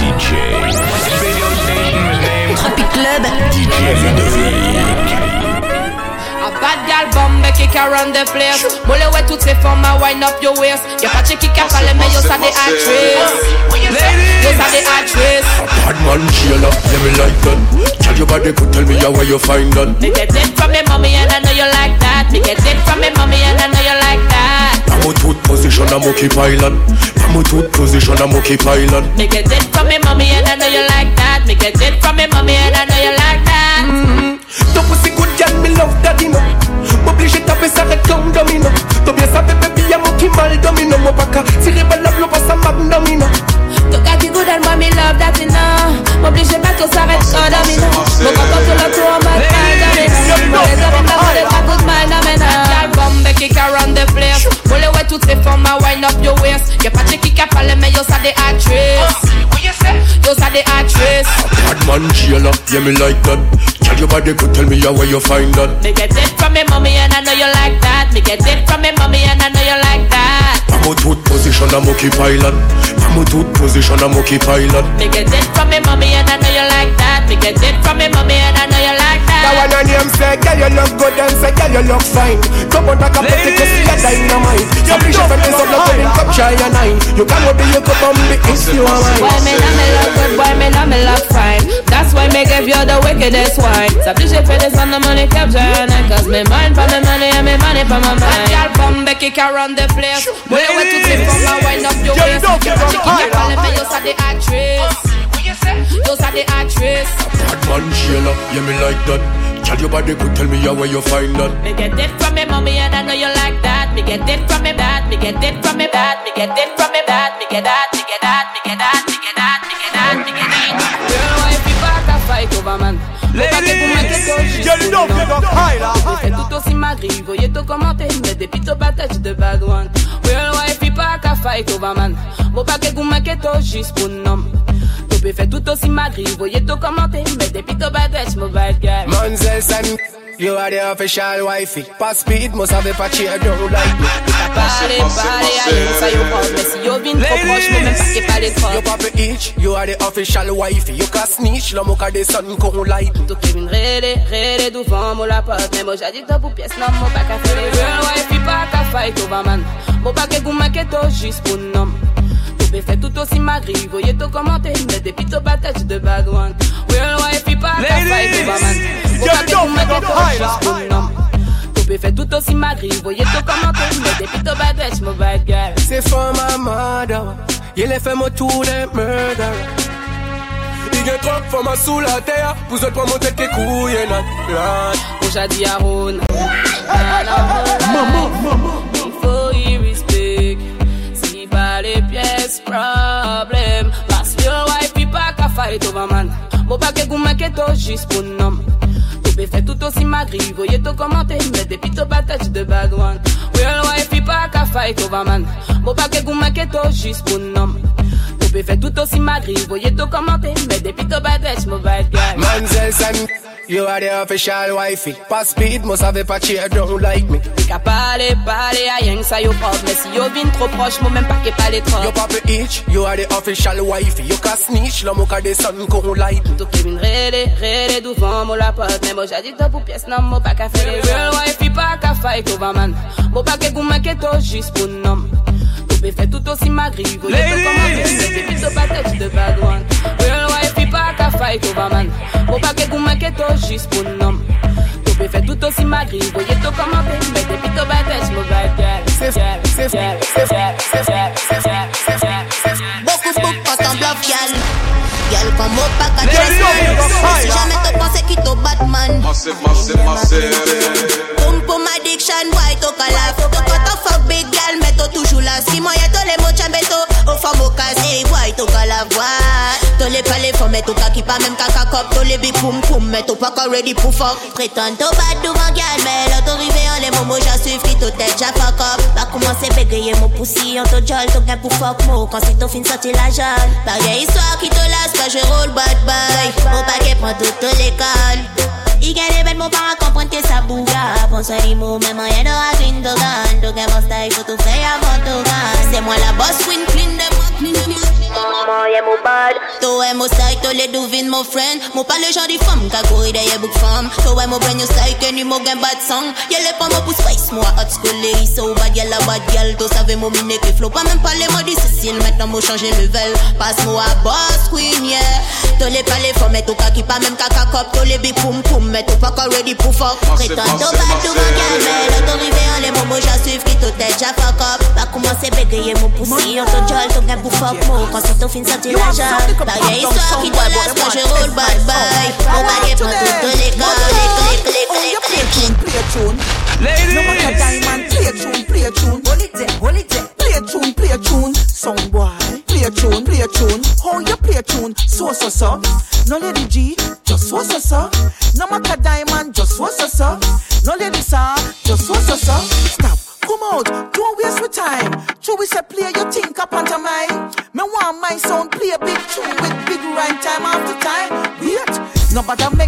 DJ. Tropic Club. DJ Ludovick. A bad gal bombe kick around the place. Mole ouais toutes ces formes à wind up your waist? Y'a pas de qui a parlé mais yo ça des actrices Yo ça des actrices Bad man Sheila, yeah me like that. Tell your body could tell me how where you find that. Me get it from me mommy and I know you like that. Me get it from me mommy and I know you like that I'm a tooth position, I'm keep island. I'm a tooth position, I'm keep island. Me get it from me mommy and I know you like that. Me get it from me mommy and I know you like that. Mm-hmm. Ton pussy good girl, me love daddy no. M'oblige taper ça red comme domino Toi bien savais baby, y'a mon qui mal domino Mon baka, tirer balle la blow, ça m'abdomino Ton yo ça des actrices oh, Yo ça des actrices oh, Bad man Sheila, yeah me like that. Tell your body could tell me where you find that. Me get it from me mommy and I know you like that. Me get it from me mommy and I know you like position, I'm keep island I'm a tooth position, I'm keep island Me get it from me mommy and I know you like that. Me get it from me mommy and I know you like That. That one on him say, girl you look good and say, girl you look fine. Come on back up, put it, cause you're dynamite. Some bitch up and this up, look good and come try your nine. You can go be, you could bomb it if you are mine Why me not me look good, why me not me look fine That's why me give you the wickedest wine Ça plus j'ai fait descendre the money capture Cause me mind for me money and me money for my mind. Girl bombe kick around the place. Well you went to take from my wind up your waist. Your body kick a calling me, you are the actress. You are the actress. Bad man Sheila, yeah me like that. Tell your body could tell me how where you find that. Me get it from me mommy and I know you like that. Me get it from me dad, me get it from me dad Me get it from me dad, me get that, me get that, tout grille, voyez tout commenter Mais des pito patates de bad one Real wife, pas qu'à fight over man. Vos paquets goût maquetto juste pour nom Tu fais tout aussi ma grille, voyez tout commenter Mais des pito patates, mon bad guy Manzel San, you are the official wifey. Pass speed, must have a patchy, I don't like me. Parler, parler, aïe, ça yo pop Mais si yo vin trop proche, moi même pas qu'est pas les You pop each, you are the official wifey. You can snitch, l'homme au cas des sons qu'on light Tout qui vin rede, rede devant moi la porte Mais moi j'ai dit pour pièce, non, moi pas qu'à faire les Real wife, pas qu'à fight over man. Moi pas qu'à goût maquetto juste pour nom Tu fait tout aussi ma grille, voyez tout commenter Mais des pito patates de bad one Real wife, pas qu'à fight over man Moi pas qu'à goût maquetto juste pour nom Tu fait tout aussi ma grille, voyez tout commenter Mais des pito patates, mon bad guy. C'est for my mother Il est fait mon tour de murder Il y a trop for ma sous la terre. Vous êtes pas monter tes couilles et not Moi j'ai dit à Ron pas qu'à fight over man Moi pas que goût maquetto juste pour nom Tu peux faire tout aussi ma grille Voyez tout commenter Mais des pito patates de bad one Real wife, il pas qu'à fight over man. Moi pas que goût maquetto juste pour nom Tu peux faire tout aussi ma grille Voyez tout commenter Mais des pito patates, mon bad guy Manzel San, you are the official wifey. Pas speed, must have a patchy, I don't like me. Qu'à parler, parler, à rien que ça yo pop. Mais si yo vin trop proche, moi même pas qu'est pas les trop You pop it each, you are the official wifey. You can snitch, l'homme au cas des sons qu'on light Tout qui vin rede, rede devant moi la porte Mais moi j'ai dit pour pièce, non, moi pas qu'à faire les Real wife, pas qu'à fight over man Moi pas qu'à goût maquetto juste pour nom. Tu peux faire tout aussi ma tout c'est, des pito patates de bad one Real wife, pas fight over man Moi pas qu'à goût maquetto juste pour nom. Tu peux faire tout aussi ma grille Voyez tout comment c'est, mais des pito patates, mon bad guy C'est, c'est, c'est, c'est, Beaucoup, beaucoup, quand on bluff, gal. Gal, comme au pas qu'à Si jamais caca cop. T'as les big boom, boom, mais t'as pas encore ready pour fuck. Prétends bad devant gal, mais arrivé en les moments, j'ai suivi qui t'as tête, j'ai fuck up. Pas commencer bégayer mon poussi, on t'a jol, t'as gain pour fuck mo. Quand c'est ton fin sorti la jaune. Pareil histoire qui te lasse, pas je roll bad boy. Mon paquet prend toute l'école. Il gagne les belles mots par comprendre que ça bouga. Pense à l'imo, même rien de green dogan. Donc, mon style, faut tout faire avant tout C'est moi la boss, queen, clean de moi, clean de. Maman, y'a mon bad. Toi, moi, ça, tous les devines, mon friend. Moi, pas le genre de femme, qui a couru derrière book femme. Toi, moi, brain, you say, que ni, moi, bad song. Y'a les pas, moi, pour space, moi, hot school, les so bad, y'a la bad gal. Toi, savais, moi, mine, que flow. Pas même pas les mots difficiles, maintenant, moi, changer level. Passe-moi à boss queen, yeah. Tous les palais, faut mettre au cas qui pas même caca cop. Tous les big poum poum, mais tout pas ready pour fuck. Prétends, tout bad, tout va calmer. L'autorité, en les moments, j'assuve, qui tout tête, j'ai fuck up. Pas commencer bégayer mon poussi, on te jol, ton gars pour fuck, moi. Quand c'est au fin, sortir l'argent. Pareil, histoire qui te laisse quand je roule bad bye. Mon baguette, prend toutes les gars, oh, les clics, clics, clics, clics, clics. Ladies! No matter diamond, play a tune, play a tune. Hold it there, hold it there. Play a tune, play a tune. Sound boy, play a tune, play a tune. How you play a tune? So so so. No lady G, just so so so. No matter diamond, just so so so. No lady sir, just so so so. Stop. Come out, don't waste my time. True, we say play your think up onto mine. Me want my sound play a big tune with big rhyme time after time. Wait, nobody make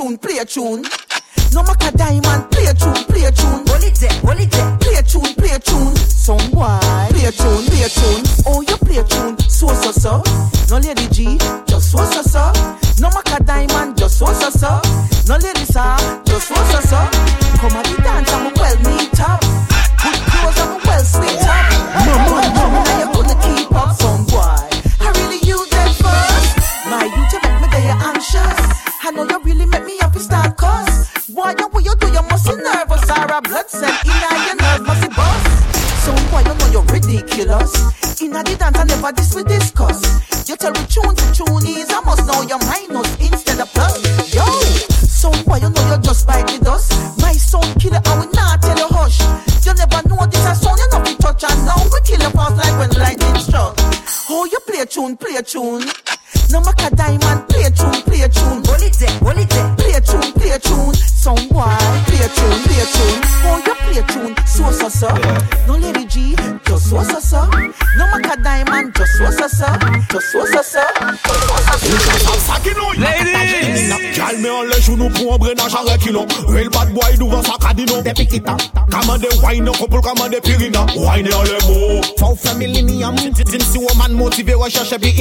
tune, play a tune. No matter diamond, so so. Ladies! Kamande wine Din si woman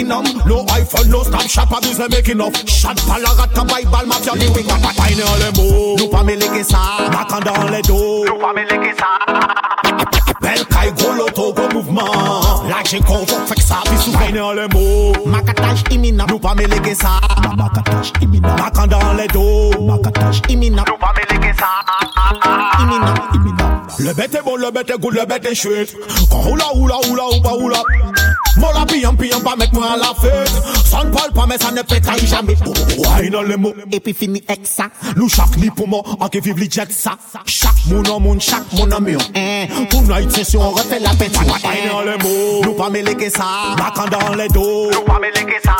inam No iPhone, no di wing Wine mouvement La jen kon fok fek sa, pi sou Wine an le mo Makataj imina Nou pa me leke sa Makataj imina Makanda an le do Makataj imina Nou pa me leke sa Imina Imina Le bête est bon, le bête est good, le bête est chouette. Quand oula oula oula oula oula Mon la piyam piyam pa moi à la fête Ça ne parle pas mais ça ne pétaille jamais Wine an le mo Et puis fini ek sa Nou chak ni pou mo, an ke viv li jet sa Chak moun an moun, chak moun an mion Eh, Tonight session, on refait la pète Wine an le mo Nou pa me leke sa Makan dans les dos Nou pa me leke sa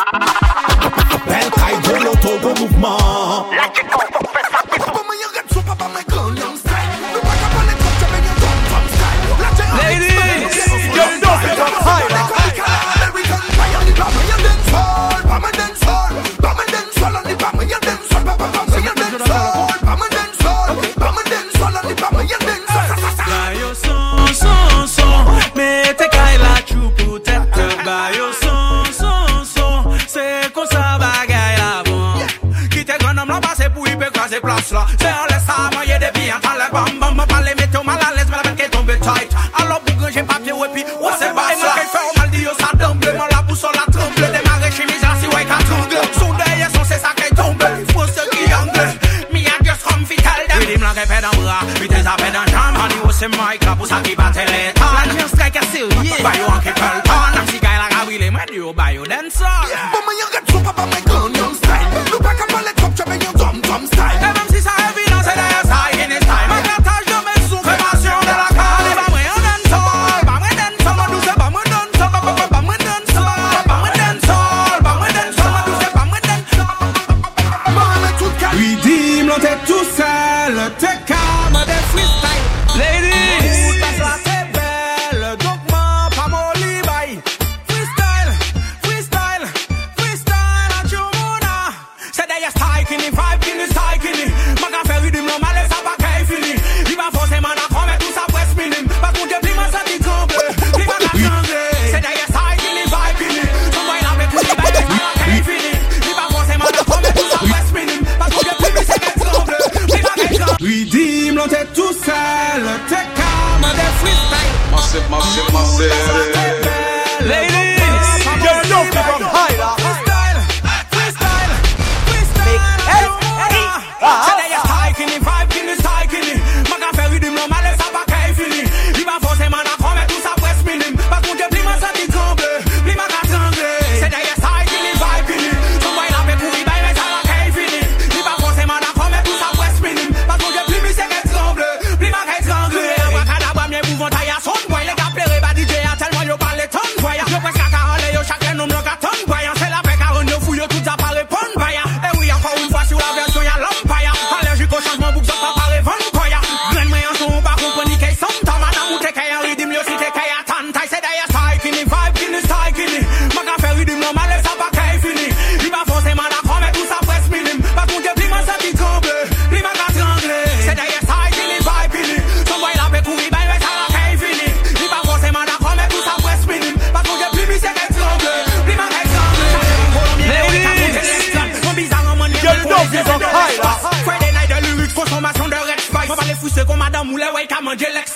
Bel kay go loto, go mouvement La jen pou ipe krasi plas la Se an lesa manye de bi an tale bam bam Ma pale mete ou mal a les, me la bet ke tombe tight Alo pou ganje papye we pi wase bas la E fè ou mal di yo sa demble Man la pou sol la tremble si wey ka trangle Son deye son se sa kay tombe Fò se ki angle Mi a just come fi tell them Ridim la ke pe dan bra Vite sa pe dan jam Ani ou se mic la pou sa ki bate le tan La jen strike a seriye Bayo an ke pel tan Nam si gay la ka wile Mwen di yo bayo den son E manger l'ex